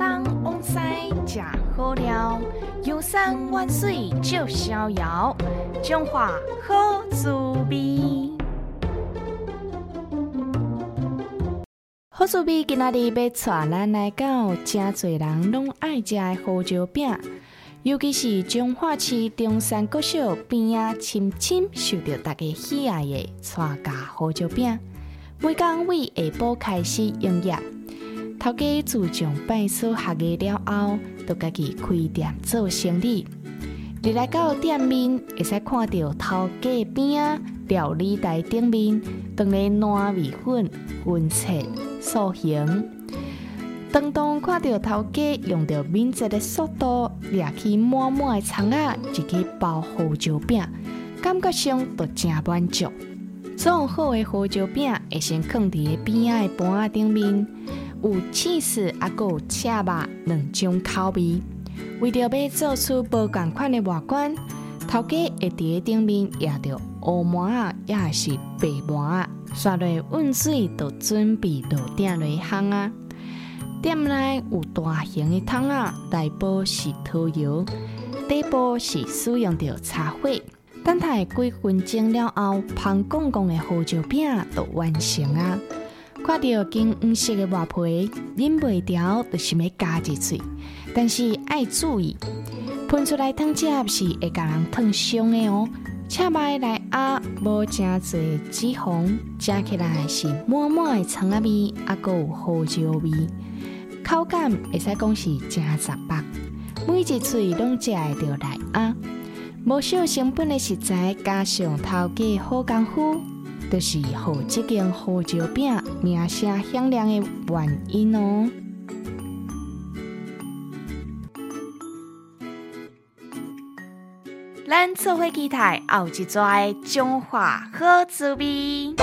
东往西食好料，游山玩水就逍遥，中华好滋味。好滋味今仔日要带咱来到真侪人拢爱食的胡椒饼，尤其是中华市中山国小边啊深深受到大家喜爱的蔡家胡椒饼。每工为下晡开始营业，头家自从拜师学艺了后，就家己开店做生意。你来到店面，会使看到头家边啊料理台顶面，放咧糯米粉、粉切、塑形。当当看到头家用着敏捷的速度，掠起满满的葱仔，一去包胡椒饼，感觉上都真满足。做好的胡椒饼会先放伫边仔的盘仔顶面，有起司也有赤肉两种口味。为着要做出无共款的外观，头家会伫顶面压着乌麻啊，也是白麻啊，刷落温水就准备落点落烘啊。店内有大型的桶啊，内部是涂油，底部是使用着茶花。等待几分钟了后，香公公的胡椒饼就完成啊！看到金黄色的外皮，忍袂掉就是要加一嘴，但是要注意，喷出来汤汁是会给人烫伤的哦。切麦来鸭无真侪脂肪，食起来是满满的葱仔味，还有胡椒味，口感会使讲是真杂巴，每一喙拢食会着来鸭。无少成本的食材，加上头家好功夫，就是好这间胡椒饼名声响亮的原因哦。咱做伙期待后一撮中华好滋味。